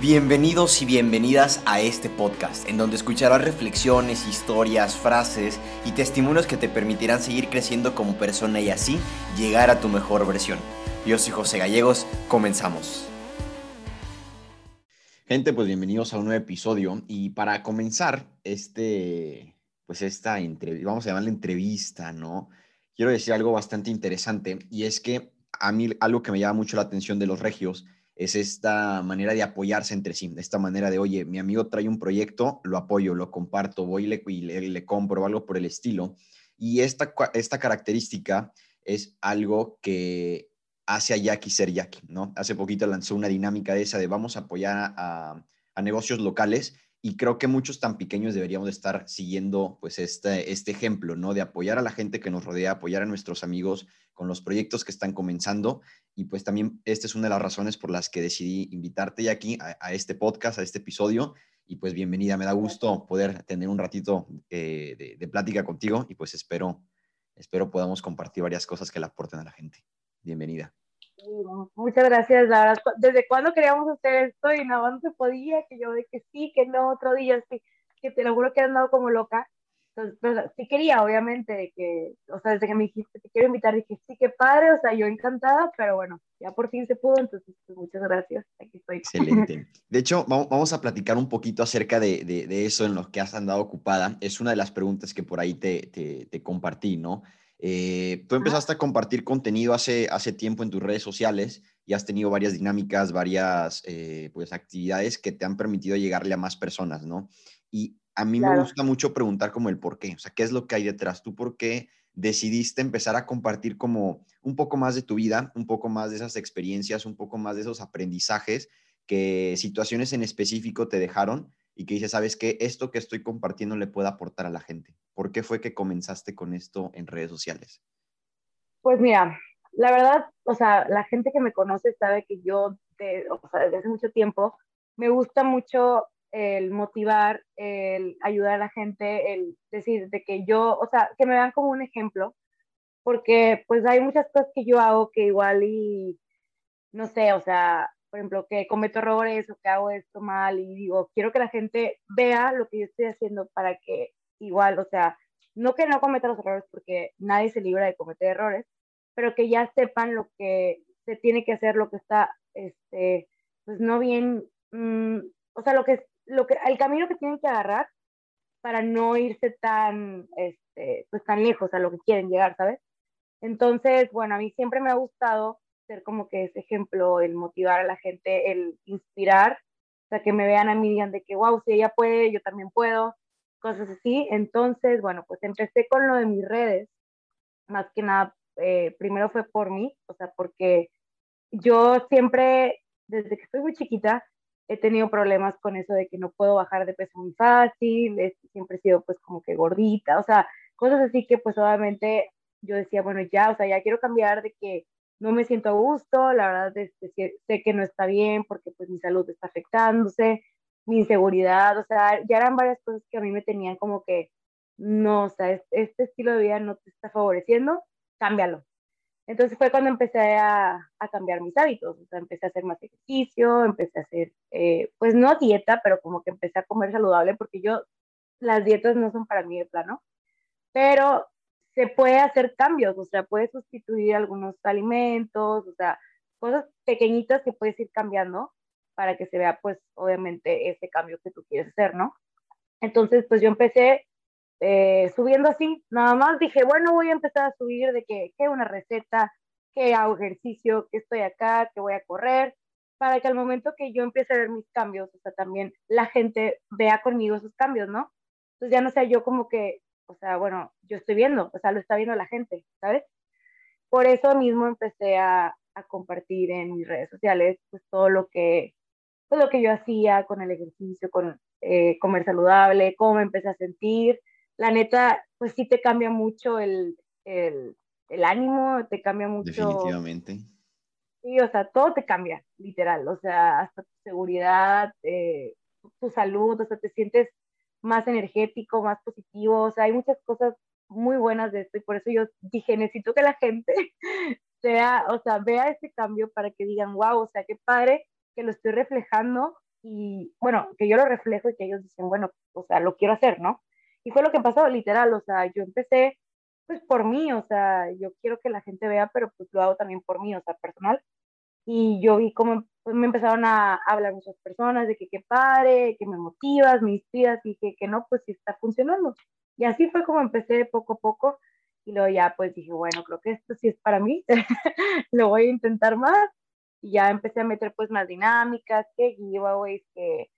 Bienvenidos y bienvenidas a este podcast, en donde escucharás reflexiones, historias, frases y testimonios que te permitirán seguir creciendo como persona y así llegar a tu mejor versión. Yo soy José Gallegos, comenzamos. Gente, pues bienvenidos a un nuevo episodio y para comenzar este, pues esta entrevista, vamos a llamarla entrevista, ¿no? Quiero decir algo bastante interesante y es que a mí algo que me llama mucho la atención de los regios es esta manera de apoyarse entre sí, esta manera de, oye, mi amigo trae un proyecto, lo apoyo, lo comparto, voy y le, le, compro algo por el estilo. Y esta, esta característica es algo que hace a Jackie ser Jackie, ¿no? Hace poquito lanzó una dinámica de esa de vamos a apoyar a, a negocios locales y creo que muchos tan pequeños deberíamos estar siguiendo pues este, este ejemplo, ¿no? De apoyar a la gente que nos rodea, apoyar a nuestros amigos con los proyectos que están comenzando y pues también esta es una de las razones por las que decidí invitarte aquí a, este podcast, a este episodio y pues bienvenida, me da gusto poder tener un ratito eh, de, de, plática contigo y pues espero, espero podamos compartir varias cosas que le aporten a la gente. Bienvenida. Muchas gracias, la verdad. ¿Desde cuándo queríamos hacer esto y nada no se podía? Que yo de que sí, que no, otro día sí, que te lo juro que he andado como loca. Entonces, pues, sí quería, obviamente, que, o sea, desde que me dijiste te quiero invitar, dije sí, qué padre, o sea, yo encantada, pero bueno, ya por fin se pudo, entonces, pues, muchas gracias, aquí estoy. Excelente. De hecho, vamos a platicar un poquito acerca de, de, de eso en lo que has andado ocupada. Es una de las preguntas que por ahí te, te, te compartí, ¿no? Eh, tú empezaste a compartir contenido hace, hace tiempo en tus redes sociales y has tenido varias dinámicas, varias eh, pues, actividades que te han permitido llegarle a más personas, ¿no? Y a mí me gusta mucho preguntar como el por qué, o sea, ¿qué es lo que hay detrás? ¿Tú por qué decidiste empezar a compartir como un poco más de tu vida, un poco más de esas experiencias, un poco más de esos aprendizajes que situaciones en específico te dejaron y que dices, sabes que esto que estoy compartiendo le puede aportar a la gente? ¿Por qué fue que comenzaste con esto en redes sociales? Pues mira, la verdad, o sea, la gente que me conoce sabe que yo, o sea, desde hace mucho tiempo, me gusta mucho el motivar, el ayudar a la gente, el decir de que yo, o sea, que me vean como un ejemplo, porque pues hay muchas cosas que yo hago que igual y, no sé, o sea, por ejemplo, que cometo errores o que hago esto mal y digo, quiero que la gente vea lo que yo estoy haciendo para que igual, o sea, no que no cometa los errores porque nadie se libra de cometer errores, pero que ya sepan lo que se tiene que hacer, lo que está, este, pues no bien, mm, o sea, lo que, lo que, el camino que tienen que agarrar para no irse tan, este, pues tan lejos a lo que quieren llegar, ¿sabes? Entonces, bueno, a mí siempre me ha gustado ser como que ese ejemplo, el motivar a la gente, el inspirar, o sea, que me vean a mí y digan de que, wow, si ella puede, yo también puedo, cosas así. Entonces, bueno, pues empecé con lo de mis redes, más que nada, eh, primero fue por mí, o sea, porque yo siempre, desde que estoy muy chiquita, he tenido problemas con eso de que no puedo bajar de peso muy fácil, siempre he sido pues como que gordita, o sea, cosas así que pues obviamente yo decía, bueno, ya, o sea, ya quiero cambiar de que no me siento a gusto, la verdad es que sé que no está bien porque pues mi salud está afectándose, mi inseguridad, o sea, ya eran varias cosas que a mí me tenían como que, no, o sea, este estilo de vida no te está favoreciendo, cámbialo. Entonces fue cuando empecé a, a cambiar mis hábitos, o sea, empecé a hacer más ejercicio, empecé a hacer, eh, pues no dieta, pero como que empecé a comer saludable porque yo, las dietas no son para mí de plano, pero se puede hacer cambios, o sea, puedes sustituir algunos alimentos, o sea, cosas pequeñitas que puedes ir cambiando para que se vea, pues, obviamente, ese cambio que tú quieres hacer, ¿no? Entonces, pues yo empecé eh, subiendo así, nada más dije, bueno, voy a empezar a subir de que, que una receta, que hago ejercicio, que estoy acá, que voy a correr, para que al momento que yo empiece a ver mis cambios, o sea, también la gente vea conmigo esos cambios, ¿no? Entonces ya no sea yo como que o sea, bueno, yo estoy viendo, o sea, lo está viendo la gente, ¿sabes? Por eso mismo empecé a, a compartir en mis redes sociales, pues todo lo que, todo lo que yo hacía con el ejercicio, con eh, comer saludable, cómo me empecé a sentir. La neta, pues sí te cambia mucho el, el, el ánimo, te cambia mucho. Definitivamente. Sí, o sea, todo te cambia, literal, o sea, hasta tu seguridad, eh, tu salud, o sea, te sientes más energético, más positivo, o sea, hay muchas cosas muy buenas de esto y por eso yo dije, necesito que la gente sea, o sea, vea ese cambio para que digan, wow, o sea, qué padre que lo estoy reflejando y bueno, que yo lo reflejo y que ellos dicen, bueno, o sea, lo quiero hacer, ¿no? Y fue lo que pasó, literal, o sea, yo empecé pues por mí, o sea, yo quiero que la gente vea, pero pues lo hago también por mí, o sea, personal. Y yo vi cómo me empezaron a hablar muchas personas de que qué padre, que me motivas, me inspiras y que, que no, pues sí está funcionando. Y así fue como empecé poco a poco y luego ya pues dije, bueno, creo que esto sí es para mí, lo voy a intentar más. Y ya empecé a meter pues más dinámicas, que giveaways, que,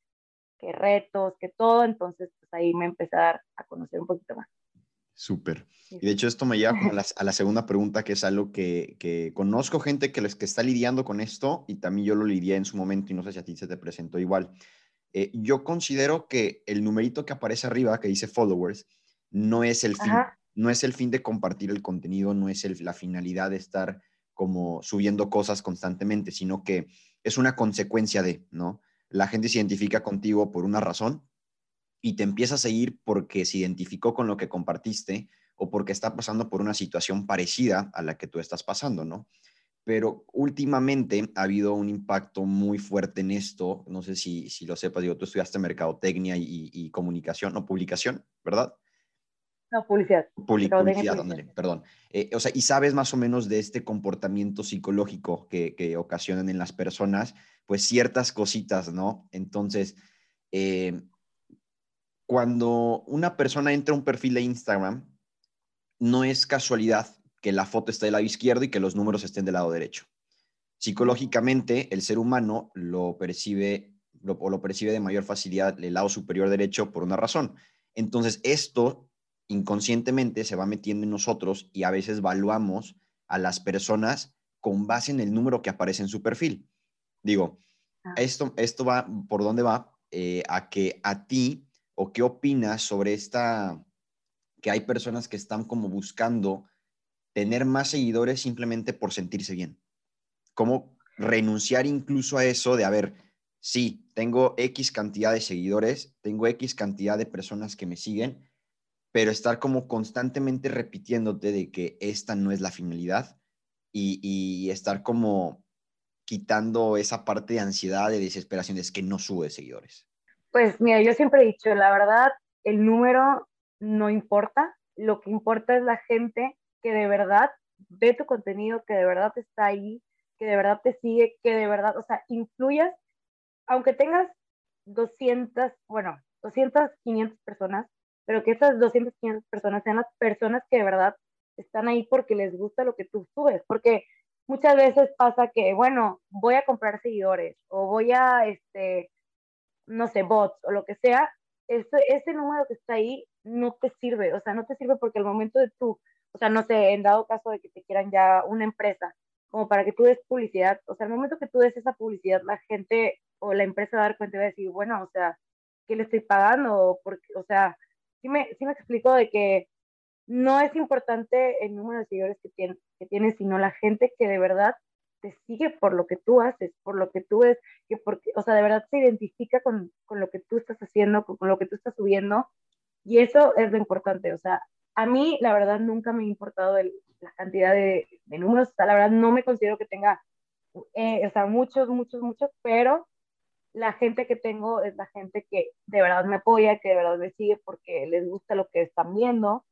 que retos, que todo. Entonces pues ahí me empecé a dar a conocer un poquito más. Súper. Y de hecho esto me lleva a la, a la, segunda pregunta, que es algo que, que, conozco gente que, les, que está lidiando con esto y también yo lo lidié en su momento y no sé si a ti se te presentó igual. Eh, yo considero que el numerito que aparece arriba, que dice followers, no es el fin. No es el fin de compartir el contenido, no es el, la finalidad de estar como subiendo cosas constantemente, sino que es una consecuencia de, ¿no? La gente se identifica contigo por una razón y te empieza a seguir porque se identificó con lo que compartiste o porque está pasando por una situación parecida a la que tú estás pasando, ¿no? Pero últimamente ha habido un impacto muy fuerte en esto, no sé si, si lo sepas, digo, tú estudiaste mercadotecnia y, y comunicación o publicación, ¿verdad? No, publicidad. publicidad, perdón. Eh, o sea, y sabes más o menos de este comportamiento psicológico que, que ocasionan en las personas, pues ciertas cositas, ¿no? Entonces, eh, cuando una persona entra a un perfil de Instagram, no es casualidad que la foto esté del lado izquierdo y que los números estén del lado derecho. Psicológicamente, el ser humano lo percibe lo, o lo percibe de mayor facilidad el lado superior derecho por una razón. Entonces, esto inconscientemente se va metiendo en nosotros y a veces evaluamos a las personas con base en el número que aparece en su perfil. Digo, ah. esto, esto va, ¿por dónde va? Eh, a que a ti, o qué opinas sobre esta, que hay personas que están como buscando tener más seguidores simplemente por sentirse bien. ¿Cómo renunciar incluso a eso de, a ver, sí, tengo X cantidad de seguidores, tengo X cantidad de personas que me siguen, pero estar como constantemente repitiéndote de que esta no es la finalidad y, estar como quitando esa parte de ansiedad, de desesperación, es que no sube seguidores. Pues mira, yo siempre he dicho, la verdad, el número no importa, lo que importa es la gente que de verdad ve tu contenido, que de verdad está ahí, que de verdad te sigue, que de verdad, o sea, influyas, aunque tengas 200, bueno, 200, 500 personas, pero que esas 200, 500 personas sean las personas que de verdad están ahí porque les gusta lo que tú subes, porque muchas veces pasa que, bueno, voy a comprar seguidores o voy a, este, no sé, bots o lo que sea, ese, ese número que está ahí no te sirve, o sea, no te sirve porque el momento de tú, o sea, no sé, en dado caso de que te quieran ya una empresa, como para que tú des publicidad, o sea, el momento que tú des esa publicidad, la gente o la empresa va a dar cuenta y va a decir, bueno, o sea, ¿qué le estoy pagando? Porque, o sea, sí me, sí me explico de que no es importante el número de seguidores que, tiene, que tienes, sino la gente que de verdad te sigue por lo que tú haces, por lo que tú ves, que porque, o sea, de verdad se identifica con, con lo que tú estás haciendo, con, lo que tú estás subiendo, y eso es lo importante, o sea, a mí la verdad nunca me ha importado el, la cantidad de, de, números, o sea, la verdad no me considero que tenga, eh, o sea, muchos, muchos, muchos, pero la gente que tengo es la gente que de verdad me apoya, que de verdad me sigue porque les gusta lo que están viendo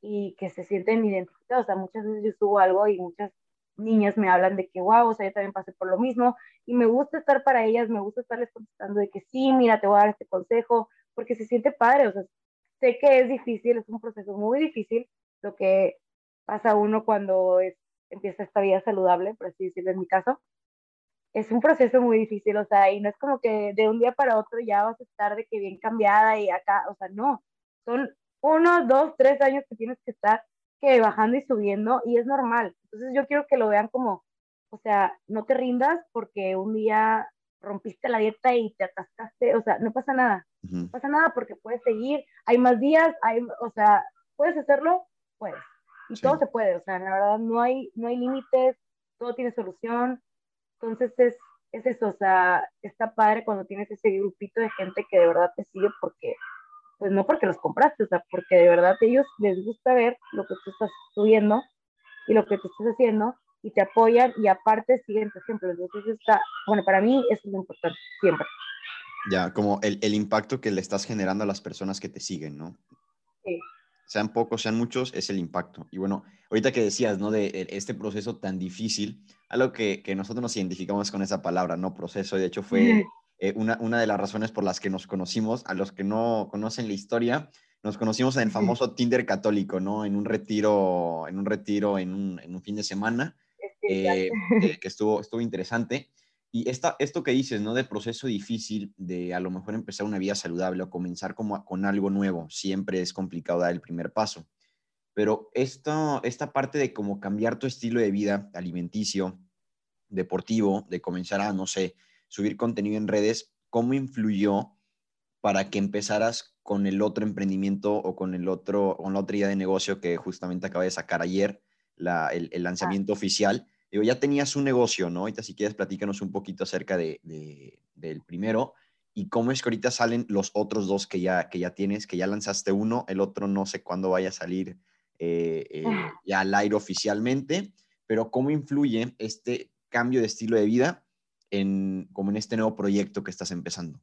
y que se sienten identificados. O sea, muchas veces yo subo algo y muchas niñas me hablan de que, wow, o sea, yo también pasé por lo mismo y me gusta estar para ellas, me gusta estarles contestando de que sí, mira, te voy a dar este consejo, porque se siente padre, o sea, sé que es difícil, es un proceso muy difícil lo que pasa uno cuando es, empieza esta vida saludable, por así decirlo en mi caso, es un proceso muy difícil, o sea, y no es como que de un día para otro ya vas a estar de que bien cambiada y acá, o sea, no, son uno, dos, tres años que tienes que estar que bajando y subiendo y es normal. Entonces yo quiero que lo vean como, o sea, no te rindas porque un día rompiste la dieta y te atascaste, o sea, no pasa nada, no pasa nada porque puedes seguir, hay más días, hay, o sea, puedes hacerlo, puedes. Y todo se puede, o sea, la verdad no hay, no hay límites, todo tiene solución, entonces es, es eso, o sea, está padre cuando tienes ese grupito de gente que de verdad te sigue porque, pues no porque los compraste, o sea, porque de verdad a ellos les gusta ver lo que tú estás subiendo y lo que tú estás haciendo y te apoyan y aparte siguen tu ejemplo. Entonces está, bueno, para mí eso es lo importante, siempre. Ya, como el, el, impacto que le estás generando a las personas que te siguen, ¿no? Sí. Sean pocos, sean muchos, es el impacto. Y bueno, ahorita que decías, ¿no? De este proceso tan difícil, algo que, que nosotros nos identificamos con esa palabra, ¿no? Proceso, de hecho fue eh, una, una de las razones por las que nos conocimos, a los que no conocen la historia, nos conocimos en el famoso Tinder católico, ¿no? En un retiro, en un retiro, en un, en un fin de semana, eh, eh, que estuvo, estuvo interesante. Y esta, esto que dices, ¿no? De proceso difícil, de a lo mejor empezar una vida saludable o comenzar como con algo nuevo, siempre es complicado dar el primer paso. Pero esto, esta parte de cómo cambiar tu estilo de vida alimenticio, deportivo, de comenzar a, no sé, subir contenido en redes, ¿cómo influyó para que empezaras con el otro emprendimiento o con, el otro, con la otra idea de negocio que justamente acaba de sacar ayer, el, el, lanzamiento oficial? Digo, ya tenías un negocio, ¿no? Ahorita si quieres platícanos un poquito acerca de, del primero y cómo es que ahorita salen los otros dos que ya, que ya tienes, que ya lanzaste uno, el otro no sé cuándo vaya a salir eh, eh, ah. ya al aire oficialmente, pero cómo influye este cambio de estilo de vida en, como en este nuevo proyecto que estás empezando?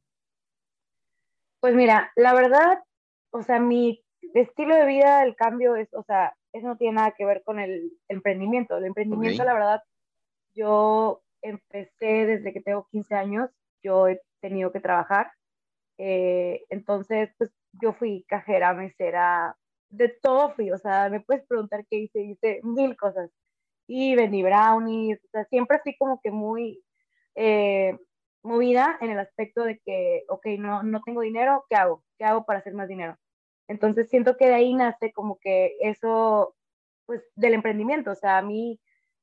Pues mira, la verdad, o sea, mi estilo de vida, el cambio es, o sea, eso no tiene nada que ver con el emprendimiento. El emprendimiento, la verdad, yo empecé desde que tengo 15 años, yo he tenido que trabajar. Eh, entonces, pues yo fui cajera, mesera, de todo fui, o sea, me puedes preguntar qué hice, hice mil cosas. Y vendí brownies, o sea, siempre fui como que muy, eh, movida en el aspecto de que, ok, no, no tengo dinero, ¿qué hago? ¿Qué hago para hacer más dinero? Entonces siento que de ahí nace como que eso, pues, del emprendimiento. O sea, a mí,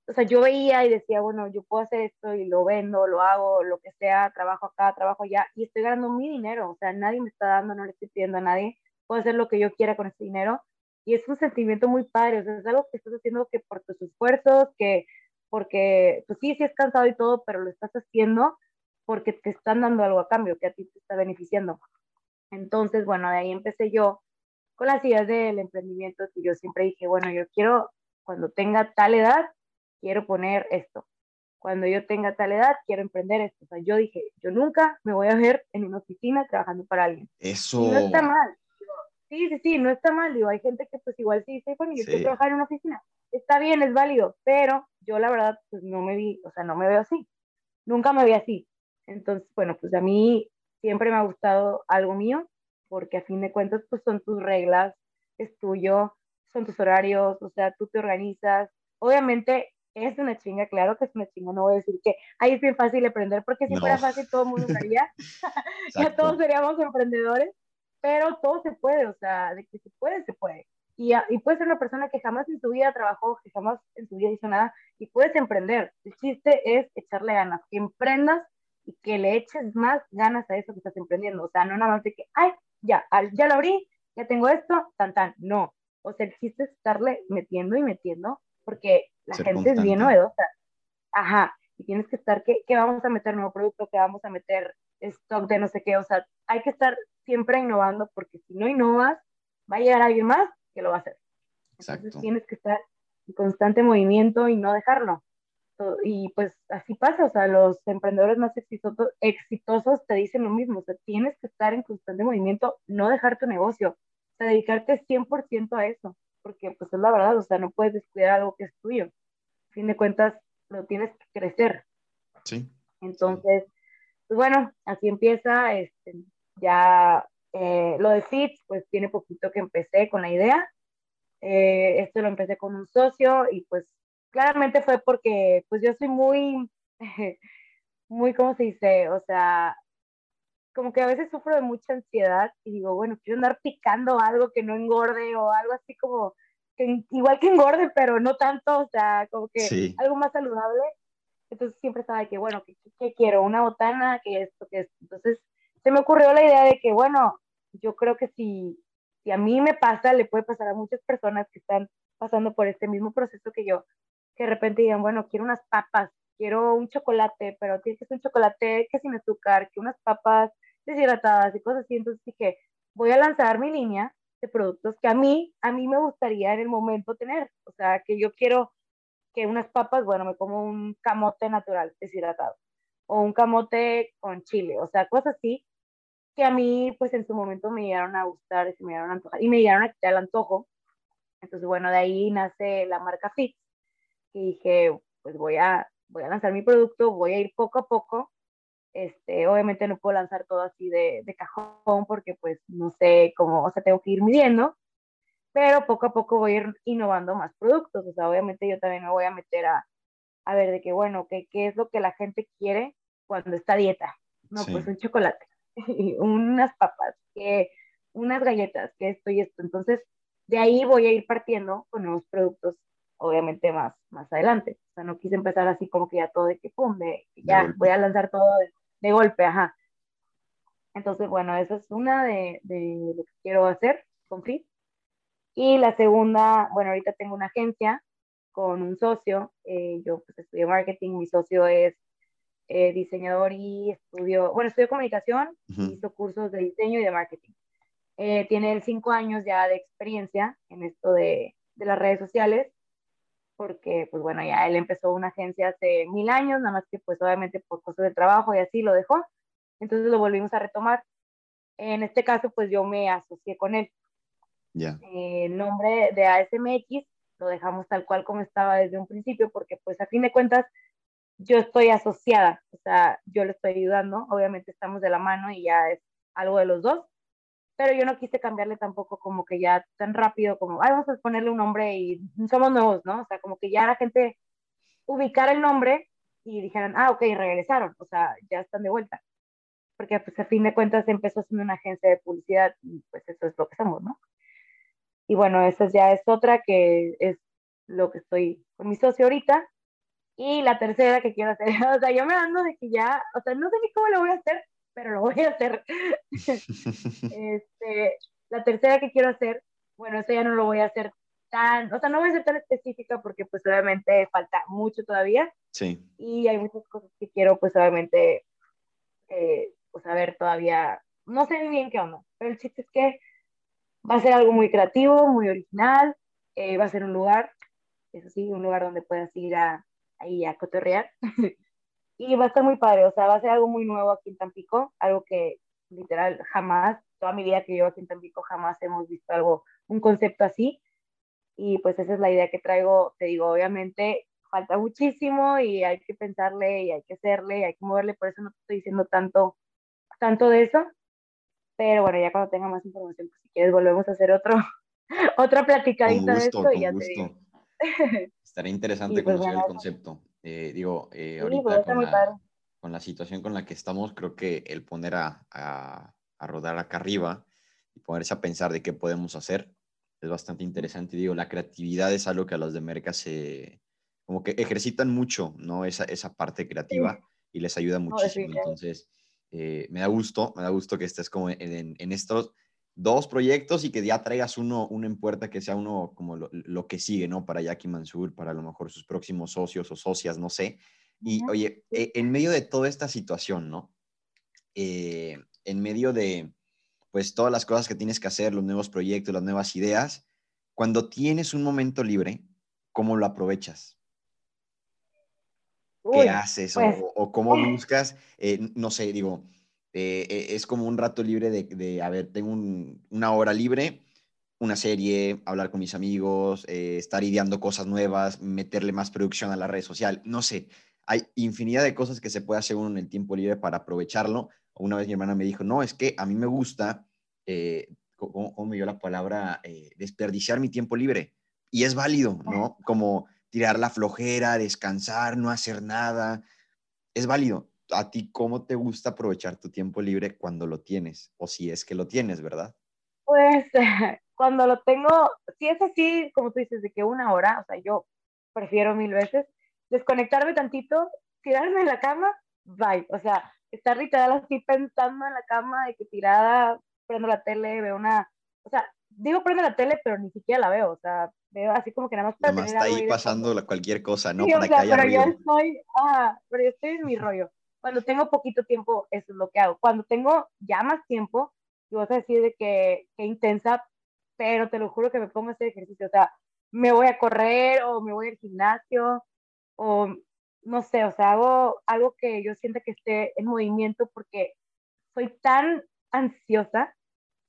o sea, yo veía y decía, bueno, yo puedo hacer esto y lo vendo, lo hago, lo que sea, trabajo acá, trabajo allá y estoy ganando mi dinero. O sea, nadie me está dando, no le estoy pidiendo a nadie. Puedo hacer lo que yo quiera con ese dinero. Y es un sentimiento muy padre, o sea, es algo que estás haciendo que por tus esfuerzos, que porque pues sí, sí es cansado y todo, pero lo estás haciendo porque te están dando algo a cambio, que a ti te está beneficiando. Entonces, bueno, de ahí empecé yo con las ideas del emprendimiento, que yo siempre dije, bueno, yo quiero, cuando tenga tal edad, quiero poner esto. Cuando yo tenga tal edad, quiero emprender esto. O sea, yo dije, yo nunca me voy a ver en una oficina trabajando para alguien. Eso. no está mal. Sí, sí, sí, no está mal. Digo, hay gente que pues igual sí dice, bueno, yo quiero trabajar en una oficina está bien, es válido, pero yo la verdad, pues no me vi, o sea, no me veo así. Nunca me vi así. Entonces, bueno, pues a mí siempre me ha gustado algo mío, porque a fin de cuentas, pues son tus reglas, es tuyo, son tus horarios, o sea, tú te organizas. Obviamente es una chinga, claro que es una chinga, no voy a decir que ahí es bien fácil aprender, porque si fuera fácil todo el mundo lo haría, ya todos seríamos emprendedores, pero todo se puede, o sea, de que se puede, se puede. Y, y puedes ser una persona que jamás en tu vida trabajó, que jamás en tu vida hizo nada, y puedes emprender. El chiste es echarle ganas, que emprendas y que le eches más ganas a eso que estás emprendiendo. O sea, no nada más de que, ay, ya, ya lo abrí, ya tengo esto, tan, tan. No. O sea, el chiste es estarle metiendo y metiendo, porque la gente es bien novedosa. Ajá. Y tienes que estar, ¿qué, ¿qué vamos a meter? Nuevo producto, ¿qué vamos a meter? Stock de no sé qué. O sea, hay que estar siempre innovando, porque si no innovas, va a llegar alguien más que lo va a hacer. Entonces tienes que estar en constante movimiento y no dejarlo. Y pues así pasa, o sea, los emprendedores más exitosos, exitosos te dicen lo mismo, o sea, tienes que estar en constante movimiento, no dejar tu negocio, o sea, dedicarte 100% a eso, porque pues es la verdad, o sea, no puedes descuidar algo que es tuyo. A fin de cuentas, lo tienes que crecer. Sí. Entonces, pues bueno, así empieza, este, ya eh, lo de Fit, pues tiene poquito que empecé con la idea. Eh, esto lo empecé con un socio y pues claramente fue porque pues yo soy muy, muy, ¿cómo se dice? O sea, como que a veces sufro de mucha ansiedad y digo, bueno, quiero andar picando algo que no engorde o algo así como, que igual que engorde, pero no tanto, o sea, como que algo más saludable. Entonces siempre estaba de que, bueno, ¿qué, qué quiero? ¿Una botana? ¿Qué esto? ¿Qué esto? Entonces se me ocurrió la idea de que, bueno, yo creo que si, si a mí me pasa, le puede pasar a muchas personas que están pasando por este mismo proceso que yo, que de repente digan, bueno, quiero unas papas, quiero un chocolate, pero tiene que ser un chocolate que sin azúcar, que unas papas deshidratadas y cosas así. Entonces dije, voy a lanzar mi línea de productos que a mí, a mí me gustaría en el momento tener. O sea, que yo quiero que unas papas, bueno, me como un camote natural deshidratado o un camote con chile, o sea, cosas así que a mí, pues en su momento me llegaron a gustar, y me llegaron a antojar, y me llegaron a quitar el antojo. Entonces, bueno, de ahí nace la marca Fit, y dije, pues voy a, voy a lanzar mi producto, voy a ir poco a poco. Este, obviamente no puedo lanzar todo así de, de cajón porque pues no sé cómo, o sea, tengo que ir midiendo, pero poco a poco voy a ir innovando más productos. O sea, obviamente yo también me voy a meter a, a ver de qué, bueno, qué, qué es lo que la gente quiere cuando está a dieta. No, pues un chocolate, unas papas, que, unas galletas, que esto y esto. Entonces, de ahí voy a ir partiendo con nuevos productos obviamente más, más adelante. O sea, no quise empezar así como que ya todo de que, pum, de, ya voy a lanzar todo de, golpe, ajá. Entonces, bueno, esa es una de, de lo que quiero hacer con Fit. Y la segunda, bueno, ahorita tengo una agencia con un socio. Eh, yo pues estudié marketing, mi socio es eh, diseñador y estudió, bueno, estudió comunicación, hizo cursos de diseño y de marketing. Eh, tiene cinco años ya de experiencia en esto de, de las redes sociales porque pues bueno, ya él empezó una agencia hace mil años, nada más que pues obviamente por cosas de trabajo y así lo dejó, entonces lo volvimos a retomar. En este caso pues yo me asocié con él. Ya. Eh, el nombre de ASMX lo dejamos tal cual como estaba desde un principio porque pues a fin de cuentas yo estoy asociada, o sea, yo le estoy ayudando, obviamente estamos de la mano y ya es algo de los dos, pero yo no quise cambiarle tampoco como que ya tan rápido como, ay, vamos a ponerle un nombre y somos nuevos, ¿no? O sea, como que ya la gente ubicara el nombre y dijeran, ah, ok, regresaron, o sea, ya están de vuelta. Porque pues a fin de cuentas empezó siendo una agencia de publicidad y pues eso es lo que somos, ¿no? Y bueno, esa ya es otra que es lo que estoy con mi socio ahorita. Y la tercera que quiero hacer, o sea, yo me ando de que ya, o sea, no sé ni cómo lo voy a hacer, pero lo voy a hacer. este, la tercera que quiero hacer, bueno, eso ya no lo voy a hacer tan, o sea, no voy a ser tan específica porque pues obviamente falta mucho todavía. Sí. Y hay muchas cosas que quiero pues obviamente eh, pues saber todavía, no sé bien qué onda, pero el chiste es que va a ser algo muy creativo, muy original, eh, va a ser un lugar, eso sí, un lugar donde puedas ir a, ahí a cotorrear. y va a estar muy padre, o sea, va a ser algo muy nuevo aquí en Tampico, algo que literal jamás, toda mi vida que llevo aquí en Tampico, jamás hemos visto algo, un concepto así. Y pues esa es la idea que traigo, te digo, obviamente falta muchísimo y hay que pensarle y hay que hacerle y hay que moverle, por eso no te estoy diciendo tanto, tanto de eso. Pero bueno, ya cuando tenga más información, pues si quieres volvemos a hacer otro, otra platicadita de esto y ya te digo. Estaría interesante pues conocer el concepto. Eh, digo, eh, ahorita con la, con la, situación con la que estamos, creo que el poner a, a, rodar acá arriba y ponerse a pensar de qué podemos hacer es bastante interesante. Digo, la creatividad es algo que a los de Merca se, como que ejercitan mucho, ¿no? Esa, esa parte creativa y les ayuda muchísimo. Entonces, eh, me da gusto, me da gusto que estés como en, en estos dos proyectos y que ya traigas uno, uno en puerta que sea uno como lo, que sigue, ¿no? Para Jackie Mansur, para a lo mejor sus próximos socios o socias, no sé. Y oye, e, en medio de toda esta situación, ¿no? Eh, en medio de, pues, todas las cosas que tienes que hacer, los nuevos proyectos, las nuevas ideas, cuando tienes un momento libre, ¿cómo lo aprovechas? ¿Qué haces? o, pues o, cómo buscas, eh, no sé, digo, eh, e, es como un rato libre de, a ver, tengo una hora libre, una serie, hablar con mis amigos, eh, estar ideando cosas nuevas, meterle más producción a la red social, no sé, hay infinidad de cosas que se puede hacer uno en el tiempo libre para aprovecharlo. Una vez mi hermana me dijo, no, es que a mí me gusta, eh, ¿cómo, me dio la palabra? Eh, desperdiciar mi tiempo libre. Y es válido, ¿no? Como tirar la flojera, descansar, no hacer nada. Es válido a ti cómo te gusta aprovechar tu tiempo libre cuando lo tienes, o si es que lo tienes, ¿verdad? Pues cuando lo tengo, si es así, como tú dices, de que una hora, o sea, yo prefiero mil veces desconectarme tantito, tirarme en la cama, bye. O sea, estar literal así pensando en la cama, de que tirada, prendo la tele, veo una, o sea, digo prendo la tele, pero ni siquiera la veo, o sea, veo así como que nada más para nada más está ahí pasando cualquier cosa, ¿no? para que haya pero yo estoy, ah, pero yo estoy en mi rollo. Cuando tengo poquito tiempo, eso es lo que hago. Cuando tengo ya más tiempo, y vas a decir de que, que intensa, pero te lo juro que me pongo a hacer ejercicio. O sea, me voy a correr o me voy al gimnasio o no sé, o sea, hago algo que yo sienta que esté en movimiento porque soy tan ansiosa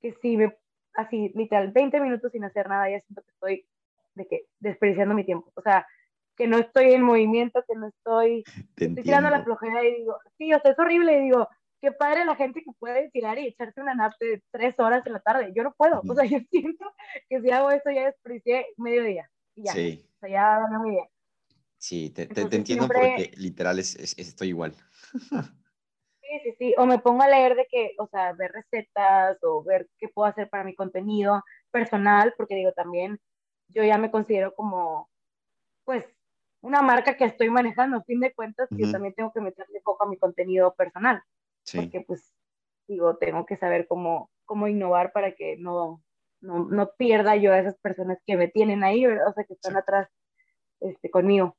que si me, así, literal, 20 minutos sin hacer nada, ya siento que estoy de que desperdiciando mi tiempo. O sea, que no estoy en movimiento, que no estoy, estoy tirando la flojera y digo, sí, o sea, es horrible y digo, qué padre la gente que puede tirar y echarse una nap de tres horas en la tarde. Yo no puedo. O sea, yo siento que si hago eso ya desperdicié medio día. Y ya. Sí. O sea, ya no muy bien. Sí, te, te, entiendo porque literal es, estoy igual. Sí, sí, sí. O me pongo a leer de que, o sea, ver recetas o ver qué puedo hacer para mi contenido personal, porque digo, también yo ya me considero como, pues, una marca que estoy manejando. A fin de cuentas, yo también tengo que meterle foco a mi contenido personal. Sí. Porque, pues, digo, tengo que saber cómo, cómo innovar para que no, no, no pierda yo a esas personas que me tienen ahí, o sea, que están atrás este, conmigo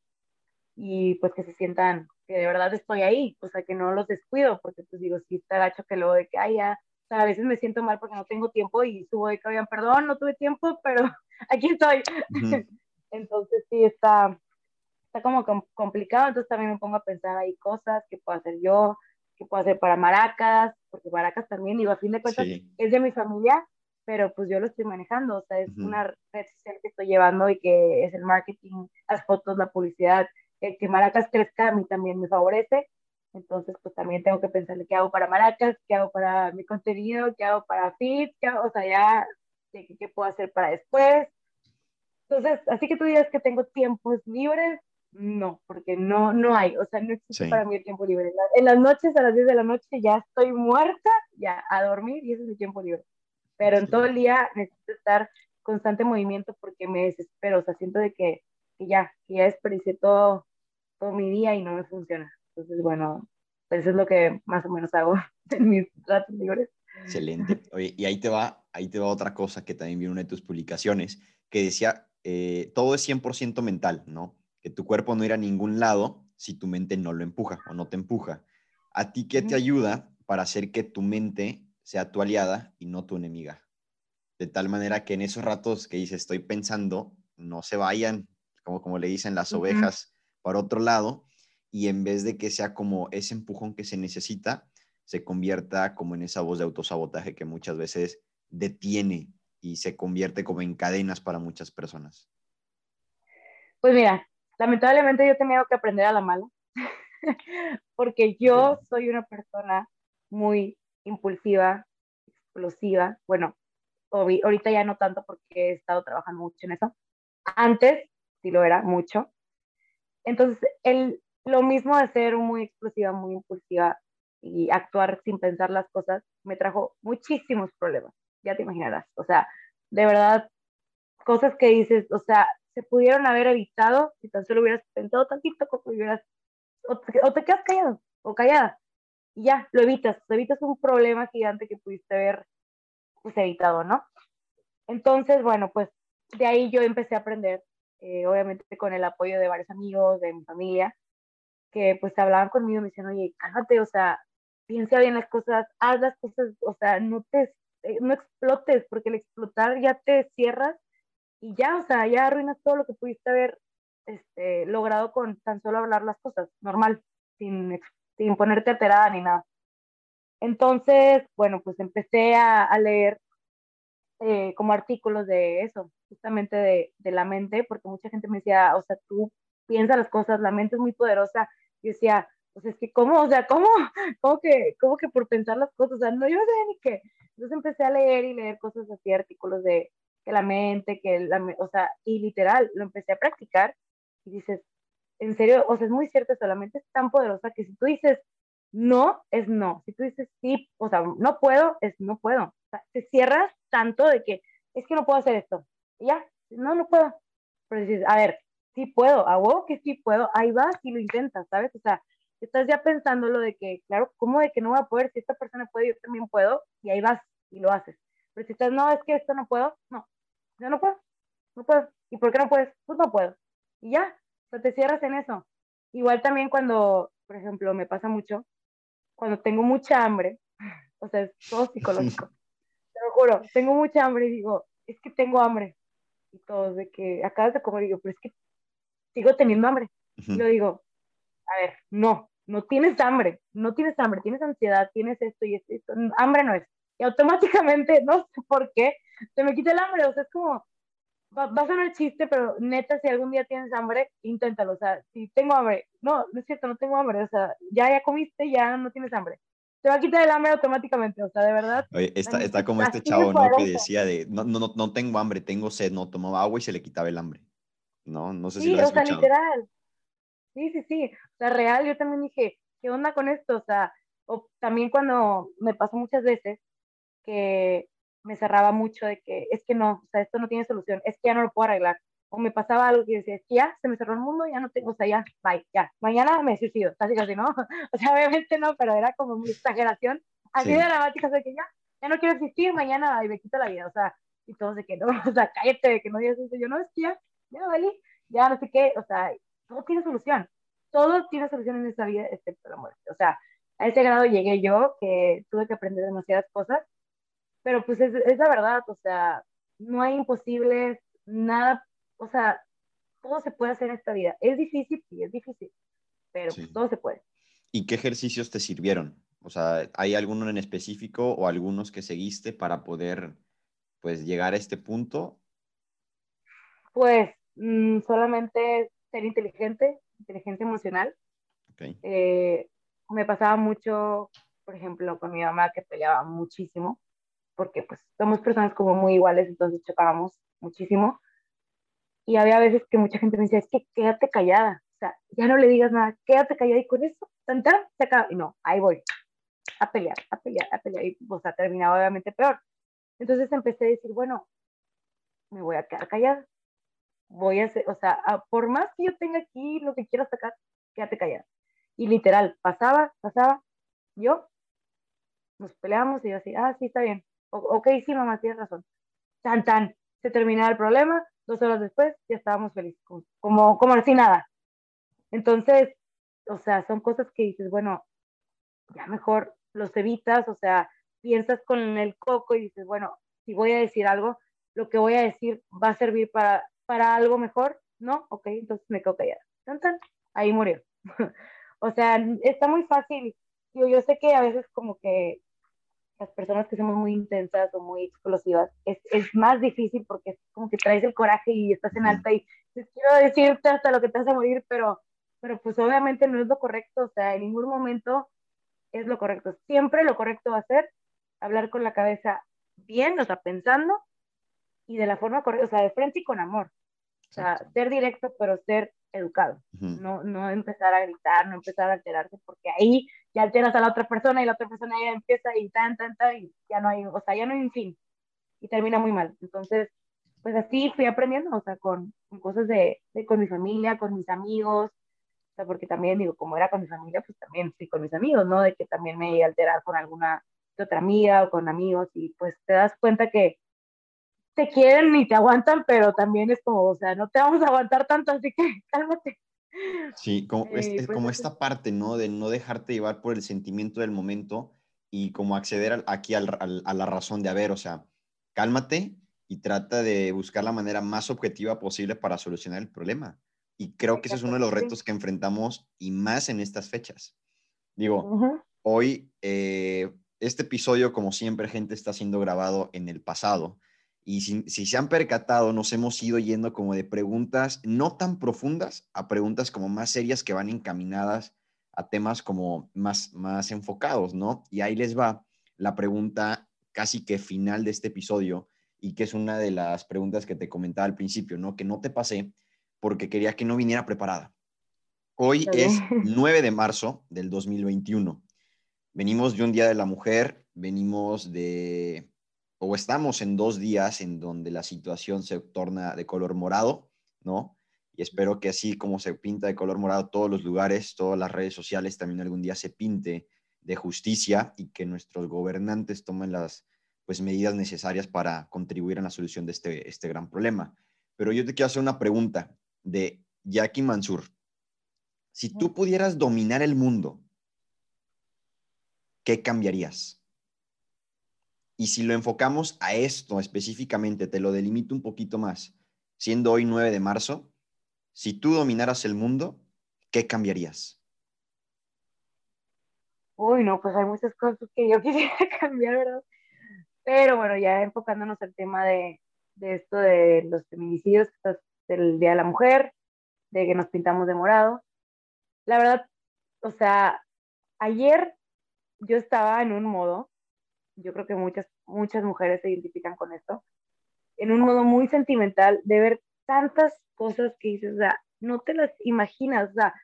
y pues que se sientan que de verdad estoy ahí, o sea, que no los descuido, porque pues digo, si está gacho que luego de que, ay, ya, o sea, a veces me siento mal porque no tengo tiempo y subo de que, oigan, perdón, no tuve tiempo, pero aquí estoy. entonces sí, está, está como complicado, entonces también me pongo a pensar ahí cosas que puedo hacer yo, que puedo hacer para Maracas, porque Maracas también, digo, a fin de cuentas es de mi familia, pero pues yo lo estoy manejando, o sea, es una red social que estoy llevando y que es el marketing, las fotos, la publicidad, que Maracas crezca a mí también me favorece. Entonces, pues también tengo que pensarle qué hago para Maracas, qué hago para mi contenido, qué hago para Fit, qué hago, o sea, ya qué, qué puedo hacer para después. Entonces, así que tú digas que tengo tiempos libres, no, porque no, no hay, o sea, no existe para mí el tiempo libre. En las noches, a las 10 de la noche, ya estoy muerta, ya a dormir y ese es mi tiempo libre. Pero en todo el día necesito estar constante movimiento porque me desespero, o sea, siento de que, que ya, que ya desperdicié todo, todo mi día y no me funciona. Entonces, bueno, eso es lo que más o menos hago en mis ratos libres. Excelente. Oye, y ahí te va, ahí te va otra cosa que también vi en una de tus publicaciones, que decía, eh, todo es 100% mental, ¿no? Que tu cuerpo no irá a ningún lado si tu mente no lo empuja o no te empuja. ¿A ti qué te ayuda para hacer que tu mente sea tu aliada y no tu enemiga? De tal manera que en esos ratos que dices, estoy pensando, no se vayan, como, como le dicen las ovejas, para otro lado y en vez de que sea como ese empujón que se necesita, se convierta como en esa voz de autosabotaje que muchas veces detiene y se convierte como en cadenas para muchas personas. Pues mira, lamentablemente yo he tenido que aprender a la mala, porque yo soy una persona muy impulsiva, explosiva. Bueno, ahorita ya no tanto porque he estado trabajando mucho en eso. Antes sí lo era mucho. Entonces, el, lo mismo de ser muy explosiva, muy impulsiva y actuar sin pensar las cosas, me trajo muchísimos problemas, ya te imaginarás. O sea, de verdad, cosas que dices, o sea, se pudieron haber evitado si tan solo hubieras pensado tantito, como hubieras, o te, o te quedas callado o callada, y ya, lo evitas, lo evitas un problema gigante que pudiste haber pues, evitado, ¿no? Entonces, bueno, pues de ahí yo empecé a aprender eh, obviamente con el apoyo de varios amigos, de mi familia, que pues hablaban conmigo y me decían, oye, cálmate, o sea, piensa bien las cosas, haz las cosas, o sea, no te, eh, no explotes, porque el explotar ya te cierras y ya, o sea, ya arruinas todo lo que pudiste haber este, logrado con tan solo hablar las cosas, normal, sin, sin ponerte alterada ni nada. Entonces, bueno, pues empecé a, a leer eh, como artículos de eso, justamente de, de, la mente, porque mucha gente me decía, o sea, tú piensas las cosas, la mente es muy poderosa. Y decía, pues es que, ¿cómo? O sea, ¿cómo? ¿Cómo que, cómo que por pensar las cosas? O sea, no, yo no sé ni qué. Entonces empecé a leer y leer cosas así, artículos de que la mente, que la, o sea, y literal, lo empecé a practicar y dices, en serio, o sea, es muy cierto, solamente es tan poderosa que si tú dices no, es no. Si tú dices sí, o sea, no puedo, es no puedo. O sea, te cierras tanto de que es que no puedo hacer esto. Y ya, no, no puedo. Pero dices, a ver, sí puedo, a que sí puedo, ahí vas y lo intentas, ¿sabes? O sea, estás ya pensando lo de que, claro, ¿cómo de que no voy a poder? Si esta persona puede, yo también puedo, y ahí vas y lo haces. Pero si estás, no, es que esto no puedo, no, yo no puedo, no puedo. ¿Y por qué no puedes? Pues no puedo. Y ya, o sea, te cierras en eso. Igual también cuando, por ejemplo, me pasa mucho, cuando tengo mucha hambre, o sea, es todo psicológico, te lo juro, tengo mucha hambre y digo, es que tengo hambre. Y todos de que acabas de comer, y digo, pero es que sigo teniendo hambre. Y lo digo, a ver, no, no tienes hambre, no tienes hambre, tienes ansiedad, tienes esto y esto, esto. hambre no es. Y automáticamente, no sé por qué, se me quita el hambre, o sea, es como, va, va, a sonar chiste, pero neta, si algún día tienes hambre, inténtalo, o sea, si tengo hambre, no, no es cierto, no tengo hambre, o sea, ya, ya comiste, ya no tienes hambre. Te va a quitar el hambre automáticamente, o sea, de verdad. Oye, está, está como este chavo, ¿no? Que decía de, no, no, no tengo hambre, tengo sed, no tomaba agua y se le quitaba el hambre. No, no sé si lo has o sea, literal. Sí, sí, sí. O sea, real, yo también dije, ¿qué onda con esto? O sea, o también cuando me pasó muchas veces que me cerraba mucho de que es que no, o sea, esto no tiene solución, es que ya no lo puedo arreglar. O me pasaba algo que decía, es que ya se me cerró el mundo, ya no tengo, o sea, ya, bye, ya, mañana me suicido, casi casi, ¿no? O sea, obviamente no, pero era como mi exageración, así de dramática, o sea, que ya, ya no quiero existir, mañana y me quito la vida, o sea, y todos de que no, o sea, cállate, de que no digas eso, yo no, es que ya, ya, vale, ya no sé qué, o sea, todo tiene solución, todo tiene solución en esta vida, excepto la muerte, o sea, a ese grado llegué yo que tuve que aprender demasiadas cosas pero pues es, es la verdad, o sea, no hay imposibles, nada, o sea, todo se puede hacer en esta vida. Es difícil, sí, es difícil, pero pues, todo se puede. ¿Y qué ejercicios te sirvieron? O sea, ¿hay alguno en específico o algunos que seguiste para poder, pues, llegar a este punto? Pues, mm, solamente ser inteligente, inteligencia emocional. Okay. Eh, me pasaba mucho, por ejemplo, con mi mamá que peleaba muchísimo porque pues somos personas como muy iguales, entonces chocábamos muchísimo. Y había veces que mucha gente me decía, es que quédate callada, o sea, ya no le digas nada, quédate callada y con eso, tan, se acaba. Y no, ahí voy, a pelear, a pelear, a pelear, y o sea, terminaba obviamente peor. Entonces empecé a decir, bueno, me voy a quedar callada, voy a hacer, o sea, por más que yo tenga aquí lo que quiero sacar, quédate callada. Y literal, pasaba, pasaba, yo, nos peleamos y yo así, ah, sí, está bien, ok, sí, mamá, tienes razón. Tan, tan, se terminaba el problema, dos horas después ya estábamos felices, como, como así nada. Entonces, o sea, son cosas que dices, bueno, ya mejor los evitas, o sea, piensas con el coco y dices, bueno, si voy a decir algo, lo que voy a decir va a servir para, para algo mejor, ¿no? Ok, entonces me quedo callada. Tan, tan, ahí murió. o sea, está muy fácil. Yo, yo sé que a veces como que las personas que somos muy intensas o muy explosivas, es, es, más difícil porque es como que traes el coraje y estás en alta y pues, quiero decirte hasta lo que te vas a morir, pero, pero pues obviamente no es lo correcto, o sea, en ningún momento es lo correcto. Siempre lo correcto va a ser hablar con la cabeza bien, o sea, pensando y de la forma correcta, o sea, de frente y con amor. O sea, ser directo, pero ser educado. no, no empezar a gritar, no empezar a alterarse, porque ahí ya alteras a la otra persona y la otra persona ya empieza y tan, tan, tan, y ya no hay, o sea, ya no hay un fin. Y termina muy mal. Entonces, pues así fui aprendiendo, o sea, con, con cosas de, de, con mi familia, con mis amigos, o sea, porque también, digo, como era con mi familia, pues también fui con mis amigos, ¿no? De que también me iba a alterar con alguna otra amiga o con amigos, y pues te das cuenta que te quieren y te aguantan, pero también es como, o sea, no te vamos a aguantar tanto, así que cálmate. Sí, como, es, eh, pues como esta parte, ¿no? De no dejarte llevar por el sentimiento del momento y como acceder aquí al, a la razón de haber, o sea, cálmate y trata de buscar la manera más objetiva posible para solucionar el problema. Y creo que ese es uno de los retos que enfrentamos y más en estas fechas. Digo, hoy eh, este episodio, como siempre, gente, está siendo grabado en el pasado. Y si, se han percatado, nos hemos ido yendo como de preguntas no tan profundas a preguntas como más serias que van encaminadas a temas como más, más enfocados, ¿no? Y ahí les va la pregunta casi que final de este episodio y que es una de las preguntas que te comentaba al principio, ¿no? Que no te pasé porque quería que no viniera preparada. Hoy es 9 de marzo del 2021. Venimos de un Día de la Mujer, venimos de o estamos en dos días en donde la situación se torna de color morado, ¿no? Y espero que así como se pinta de color morado todos los lugares, todas las redes sociales, también algún día se pinte de justicia y que nuestros gobernantes tomen las pues, medidas necesarias para contribuir a la solución de este, este gran problema. Pero yo te quiero hacer una pregunta de Jackie Mansur. Si tú pudieras dominar el mundo, ¿qué cambiarías? Y si lo enfocamos a esto específicamente, te lo delimito un poquito más, siendo hoy 9 de marzo, si tú dominaras el mundo, ¿qué cambiarías? Uy, no, pues hay muchas cosas que yo quisiera cambiar, ¿verdad? Pero bueno, ya enfocándonos al tema de, de esto de los feminicidios, del Día de la Mujer, de que nos pintamos de morado. La verdad, o sea, ayer yo estaba en un modo, yo creo que muchas, muchas mujeres se identifican con esto, en un modo muy sentimental de ver tantas cosas que dices, o sea, no te las imaginas, o sea,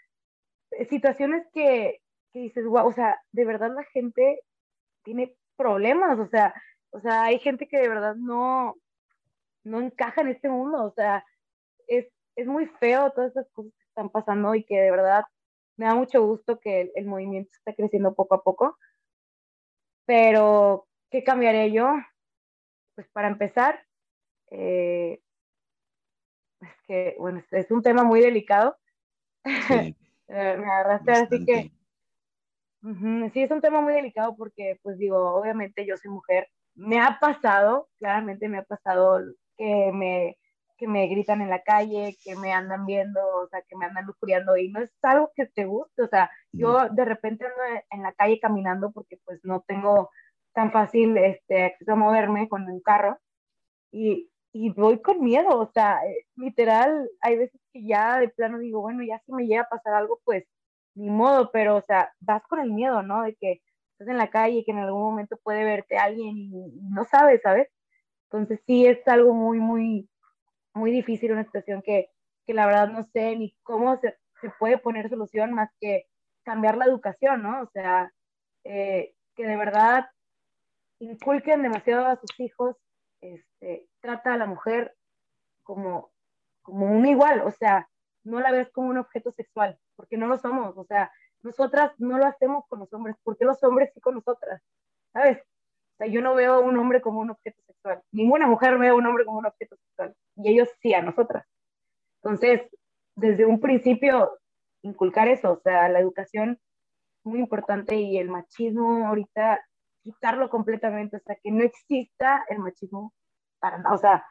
situaciones que, que dices, wow, o sea, de verdad la gente tiene problemas, o sea, o sea, hay gente que de verdad no, no encaja en este mundo, o sea, es, es muy feo todas esas cosas que están pasando y que de verdad me da mucho gusto que el, movimiento está creciendo poco a poco. Pero, ¿qué cambiaré yo? Pues para empezar, eh, es que, bueno, es un tema muy delicado. Eh, me agarraste así que... sí, es un tema muy delicado porque, pues digo, obviamente yo soy mujer. Me ha pasado, claramente me ha pasado que me que me gritan en la calle, que me andan viendo, o sea, que me andan lujuriando y no es algo que te guste, o sea, yo de repente ando en la calle caminando porque pues no tengo tan fácil este, acceso a moverme con un carro y, y voy con miedo, o sea, eh, literal, hay veces que ya de plano digo, bueno, ya si me llega a pasar algo, pues ni modo, pero o sea, vas con el miedo, ¿no? De que estás en la calle y que en algún momento puede verte alguien y, y no sabes, ¿sabes? Entonces sí es algo muy, muy, muy difícil, una situación que, que la verdad no sé ni cómo se, se, puede poner solución más que cambiar la educación, ¿no? O sea, eh, que de verdad inculquen demasiado a sus hijos, este, trata a la mujer como, como un igual, o sea, no la ves como un objeto sexual, porque no lo somos, o sea, nosotras no lo hacemos con los hombres, ¿por qué los hombres sí con nosotras? ¿Sabes? Sea, yo no veo a un hombre como un objeto sexual, ninguna mujer ve a un hombre como un objeto sexual y ellos sí a nosotras. Entonces, desde un principio, inculcar eso, o sea, la educación es muy importante y el machismo ahorita quitarlo completamente, o sea, que no exista el machismo para nada, o sea,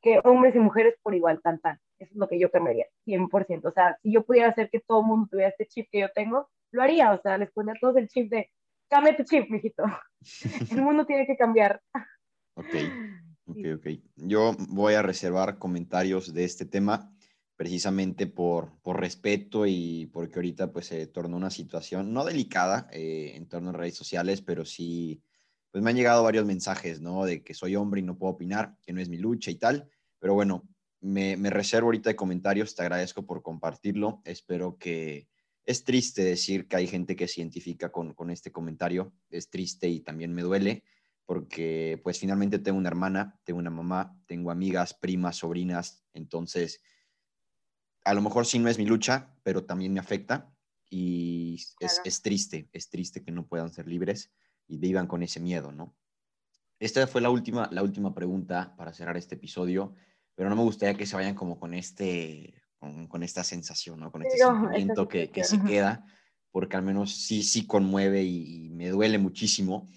que hombres y mujeres por igual, tan, tan. Eso es lo que yo cambiaría, 100%. O sea, si yo pudiera hacer que todo el mundo tuviera este chip que yo tengo, lo haría, o sea, les pondría todos el chip de, cambia tu chip, mijito. el mundo tiene que cambiar. Ok. Ok, ok. Yo voy a reservar comentarios de este tema precisamente por, por respeto y porque ahorita pues se tornó una situación no delicada eh, en torno a redes sociales, pero sí, pues me han llegado varios mensajes, ¿no? De que soy hombre y no puedo opinar, que no es mi lucha y tal, pero bueno, me, me reservo ahorita de comentarios, te agradezco por compartirlo, espero que... Es triste decir que hay gente que se identifica con, con este comentario, es triste y también me duele, porque pues finalmente tengo una hermana, tengo una mamá, tengo amigas, primas, sobrinas, entonces a lo mejor sí no es mi lucha, pero también me afecta y es, triste, es triste que no puedan ser libres y vivan con ese miedo, ¿no? Esta fue la última, la última pregunta para cerrar este episodio, pero no me gustaría que se vayan como con este, con, esta sensación, ¿no? Con este sentimiento que, que, se queda, porque al menos sí, sí conmueve y, y me duele muchísimo.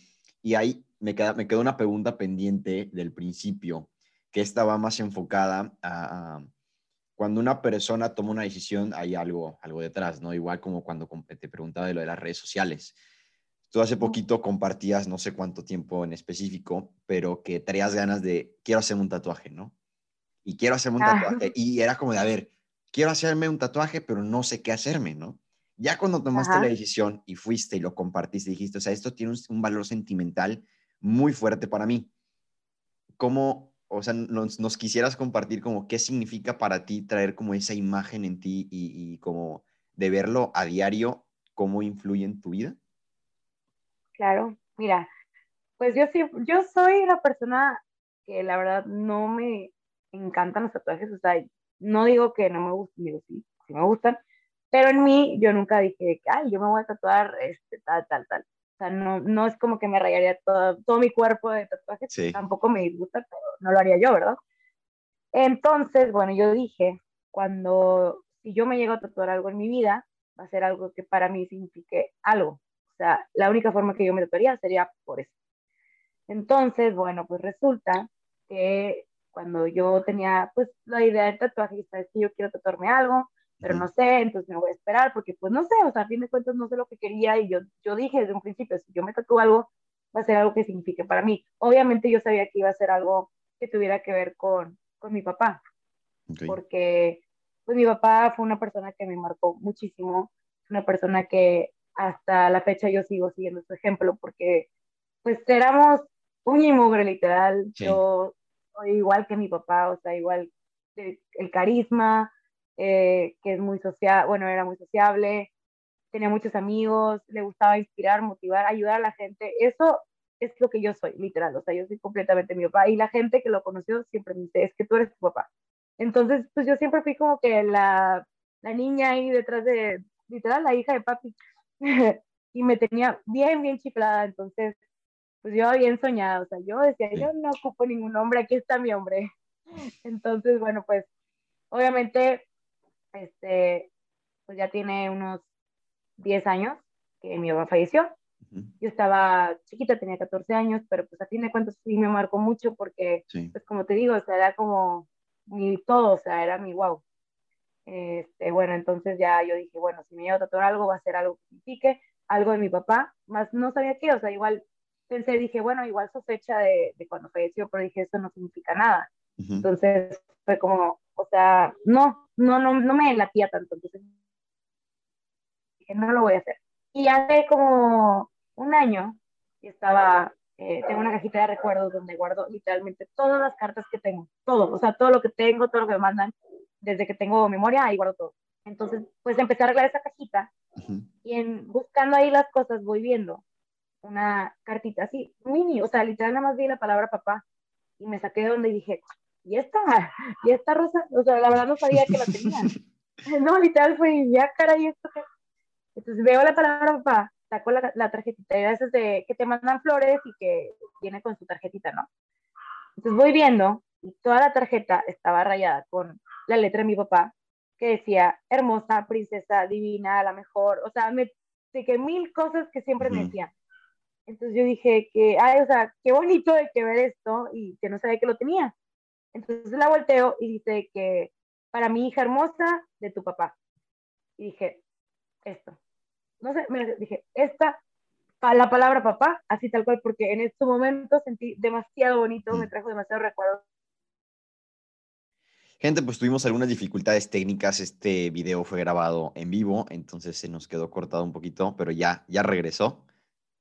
Y hay me, queda, me quedó una pregunta pendiente del principio, que estaba más enfocada a, cuando una persona toma una decisión, hay algo, algo detrás, ¿no? Igual como cuando te preguntaba de lo de las redes sociales. Tú hace poquito compartías, no sé cuánto tiempo en específico, pero que traías ganas de, quiero hacerme un tatuaje, ¿no? Y quiero hacerme un ah. tatuaje. Y era como de, a ver, quiero hacerme un tatuaje, pero no sé qué hacerme, ¿no? Ya cuando tomaste la decisión y fuiste y lo compartiste, dijiste, o sea, esto tiene un valor sentimental muy fuerte para mí. ¿Cómo, o sea, nos, quisieras compartir como qué significa para ti traer como esa imagen en ti y, como de verlo a diario, cómo influye en tu vida? Claro, mira, pues yo sí, yo soy una persona que la verdad no me encantan los tatuajes, o sea, no digo que no me gusten, digo sí, sí me gustan, pero en mí yo nunca dije, ay, yo me voy a tatuar este, tal, tal, tal. O sea, no, no es como que me rayaría todo, todo mi cuerpo de tatuajes, tampoco me disgusta, pero no lo haría yo, ¿verdad? Entonces, bueno, yo dije, cuando, si yo me llego a tatuar algo en mi vida, va a ser algo que para mí signifique algo. O sea, la única forma que yo me tatuaría sería por eso. Entonces, bueno, pues resulta que cuando yo tenía pues la idea del tatuaje, sabes que yo quiero tatuarme algo, pero no sé, entonces me voy a esperar porque pues no sé, o sea, a fin de cuentas no sé lo que quería y yo, yo dije desde un principio, si yo me tatúo algo, va a ser algo que signifique para mí. Obviamente yo sabía que iba a ser algo que tuviera que ver con, con mi papá, porque pues mi papá fue una persona que me marcó muchísimo, una persona que hasta la fecha yo sigo siguiendo su ejemplo, porque pues éramos uña y mugre literal, yo soy igual que mi papá, o sea, igual el, carisma, eh, que es muy social, bueno, era muy sociable, tenía muchos amigos, le gustaba inspirar, motivar, ayudar a la gente. Eso es lo que yo soy, literal. O sea, yo soy completamente mi papá. Y la gente que lo conoció siempre me dice, es que tú eres tu papá. Entonces, pues yo siempre fui como que la, la niña ahí detrás de, literal, la hija de papi. y me tenía bien, bien chiflada. Entonces, pues yo bien soñado. O sea, yo decía, yo no ocupo ningún hombre, aquí está mi hombre. Entonces, bueno, pues obviamente, este, pues ya tiene unos 10 años que mi mamá falleció. Yo estaba chiquita, tenía 14 años, pero pues a fin de cuentas sí me marcó mucho porque, pues como te digo, o sea, era como mi todo, o sea, era mi wow. Este, bueno, entonces ya yo dije, bueno, si me llevo a tatuar algo, va a ser algo que signifique, algo de mi papá, más no sabía qué, o sea, igual pensé, dije, bueno, igual sospecha de, de cuando falleció, pero dije, eso no significa nada. Entonces fue como, o sea, no, no, no, no me latía tanto. Entonces no lo voy a hacer. Y hace como un año estaba, eh, tengo una cajita de recuerdos donde guardo literalmente todas las cartas que tengo, todo, o sea, todo lo que tengo, todo lo que me mandan, desde que tengo memoria, ahí guardo todo. Entonces, pues empecé a arreglar esa cajita y en buscando ahí las cosas voy viendo una cartita así, mini, o sea, literal nada más vi la palabra papá y me saqué de donde dije, ¿y esta? ¿Y esta rosa? O sea, la verdad no sabía que la tenía. no, literal fue, ya caray, esto que entonces veo la palabra papá, saco la, la tarjetita, y a veces de que te mandan flores y que viene con su tarjetita, ¿no? Entonces voy viendo y toda la tarjeta estaba rayada con la letra de mi papá, que decía hermosa, princesa, divina, la mejor, o sea, me que mil cosas que siempre me decían. Entonces yo dije que, ay, o sea, qué bonito de que ver esto y que no sabía que lo tenía. Entonces la volteo y dice que para mi hija hermosa de tu papá. Y dije, esto no sé, me dije, esta, la palabra papá, así tal cual, porque en este momento sentí demasiado bonito, me mm. trajo demasiado recuerdo. Gente, pues tuvimos algunas dificultades técnicas. Este video fue grabado en vivo, entonces se nos quedó cortado un poquito, pero ya, ya regresó.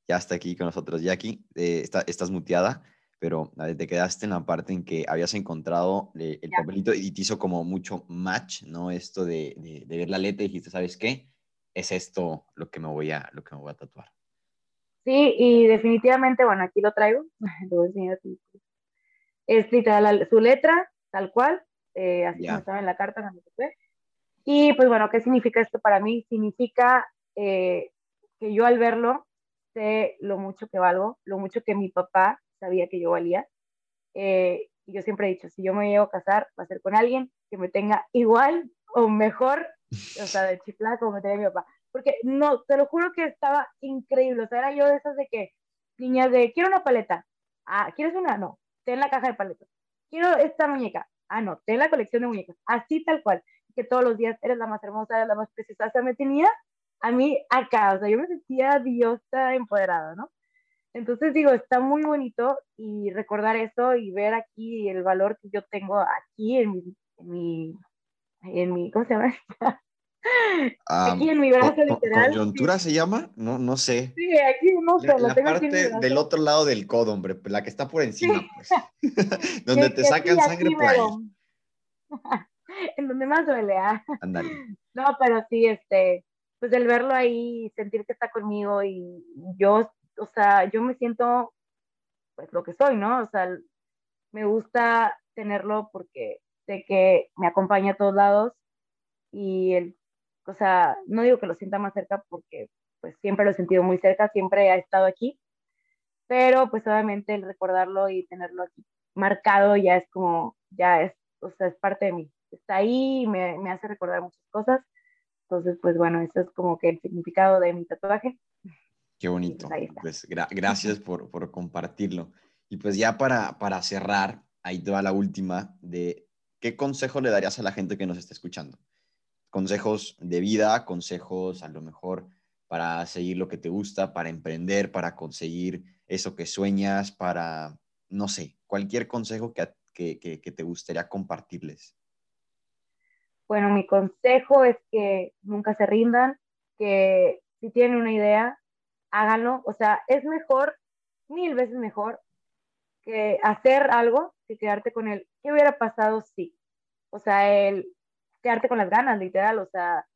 Ya está aquí con nosotros, Jackie. Eh, está, estás muteada, pero te quedaste en la parte en que habías encontrado eh, el papelito y te hizo como mucho match, ¿no? Esto de, de, de ver la letra y dijiste, ¿sabes qué? es esto lo que me voy a, lo que me voy a tatuar. Sí, y definitivamente, bueno, aquí lo traigo, Es literal su letra, tal cual, eh, así como estaba en la carta Y pues bueno, ¿qué significa esto para mí? Significa eh, que yo al verlo sé lo mucho que valgo, lo mucho que mi papá sabía que yo valía. Eh, y yo siempre he dicho, si yo me llevo a casar, va a ser con alguien que me tenga igual o mejor o sea, de chiflada como me tenía mi papá. Porque no, te lo juro que estaba increíble. O sea, era yo de esas de que, niñas de, quiero una paleta. Ah, ¿quieres una? No, ten la caja de paletas. Quiero esta muñeca. Ah, no, ten la colección de muñecas. Así tal cual. Que todos los días eres la más hermosa, eres la más preciosa. O sea, me tenía a mí acá. O sea, yo me sentía diosa empoderada, ¿no? Entonces digo, está muy bonito y recordar eso y ver aquí el valor que yo tengo aquí en mi, en mi en mi, ¿cómo se llama? aquí en mi brazo literal. ¿Coyuntura se llama? No, no sé. Sí, aquí no sé, la, parte del otro lado del codo, hombre, la que está por encima, pues. donde te sacan sangre por ahí. en donde más duele, ¿ah? No, pero sí, este, pues el verlo ahí, sentir que está conmigo y yo, o sea, yo me siento, pues lo que soy, ¿no? O sea, me gusta tenerlo porque sé que me acompaña a todos lados y el, o sea, no digo que lo sienta más cerca porque pues siempre lo he sentido muy cerca, siempre ha estado aquí, pero pues obviamente el recordarlo y tenerlo aquí marcado ya es como, ya es, o sea, es parte de mí, está ahí me, me hace recordar muchas cosas, entonces pues bueno, eso es como que el significado de mi tatuaje. Qué bonito. Pues, gracias por, por, compartirlo. Y pues ya para, para cerrar, ahí toda la última de ¿qué consejo le darías a la gente que nos está escuchando? Consejos de vida, consejos a lo mejor para seguir lo que te gusta, para emprender, para conseguir eso que sueñas, para, no sé, cualquier consejo que, que te gustaría compartirles. Bueno, mi consejo es que nunca se rindan, que si tienen una idea, háganlo. O sea, es mejor, mil veces mejor, que hacer algo que quedarte con el, ¿qué hubiera pasado si? O sea, el quedarte con las ganas, literal. O sea,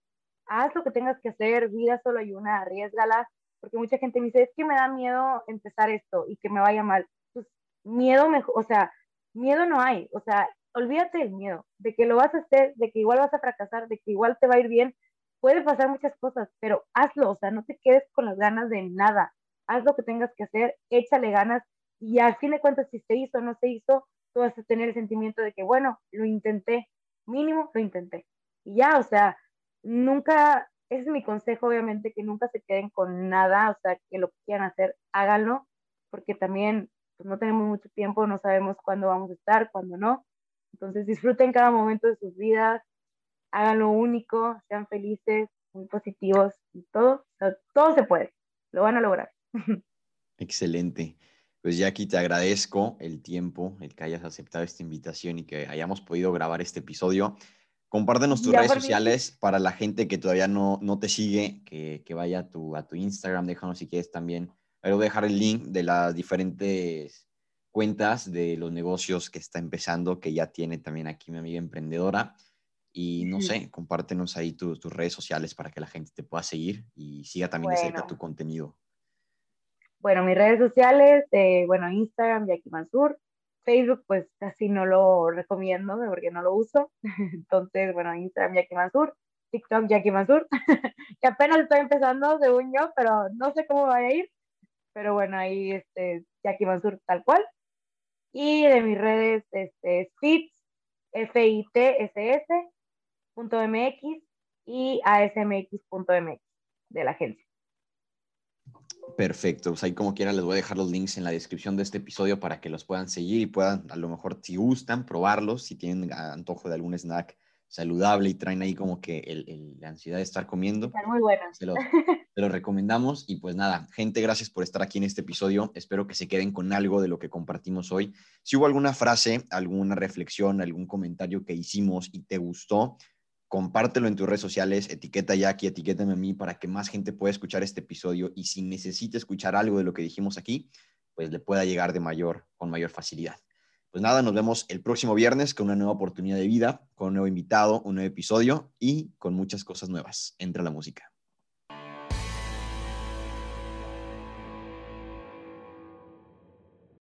haz lo que tengas que hacer, vida solo hay una, arriesgala, porque mucha gente me dice, es que me da miedo empezar esto y que me vaya mal. Pues miedo, mejor, o sea, miedo no hay. O sea, olvídate del miedo, de que lo vas a hacer, de que igual vas a fracasar, de que igual te va a ir bien. Puede pasar muchas cosas, pero hazlo, o sea, no te quedes con las ganas de nada. Haz lo que tengas que hacer, échale ganas y al fin de cuentas, si se hizo o no se hizo, tú vas a tener el sentimiento de que, bueno, lo intenté, mínimo lo intenté. Y ya, o sea, nunca, ese es mi consejo, obviamente, que nunca se queden con nada, o sea, que lo que quieran hacer, háganlo, porque también pues, no tenemos mucho tiempo, no sabemos cuándo vamos a estar, cuándo no. Entonces disfruten cada momento de sus vidas, hagan lo único, sean felices, muy positivos y todo, todo se puede, lo van a lograr. Excelente. Pues Jackie, te agradezco el tiempo, el que hayas aceptado esta invitación y que hayamos podido grabar este episodio. Compártenos tus redes sociales para la gente que todavía no, no te sigue, que, que vaya a tu, a tu Instagram, déjanos si quieres también. Voy a dejar el link de las diferentes cuentas de los negocios que está empezando, que ya tiene también aquí mi amiga emprendedora. Y no sé, compártenos ahí tus redes sociales para que la gente te pueda seguir y siga también de cerca tu contenido. Bueno, mis redes sociales, eh, bueno, Instagram, Jackie Mansur. Facebook, pues casi no lo recomiendo porque no lo uso. Entonces, bueno, Instagram, Jackie Mansur. TikTok, Jackie Mansur. que apenas estoy empezando, según yo, pero no sé cómo va a ir. Pero bueno, ahí, este, Jackie Mansur tal cual. Y de mis redes, este, FITS, F-I-T-S-S, .mx y asmx.mx de la agencia. Perfecto, pues ahí como quiera les voy a dejar los links en la descripción de este episodio para que los puedan seguir y puedan, a lo mejor si gustan, probarlos, si tienen antojo de algún snack saludable y traen ahí como que el, la ansiedad de estar comiendo. Están muy buenas. Se lo, se lo, recomendamos y pues nada, gente, gracias por estar aquí en este episodio. Espero que se queden con algo de lo que compartimos hoy. Si hubo alguna frase, alguna reflexión, algún comentario que hicimos y te gustó, compártelo en tus redes sociales, etiqueta a Jackie, etiquétame a mí para que más gente pueda escuchar este episodio y si necesita escuchar algo de lo que dijimos aquí, pues le pueda llegar de mayor, con mayor facilidad. Pues nada, nos vemos el próximo viernes con una nueva oportunidad de vida, con un nuevo invitado, un nuevo episodio y con muchas cosas nuevas. Entra la música.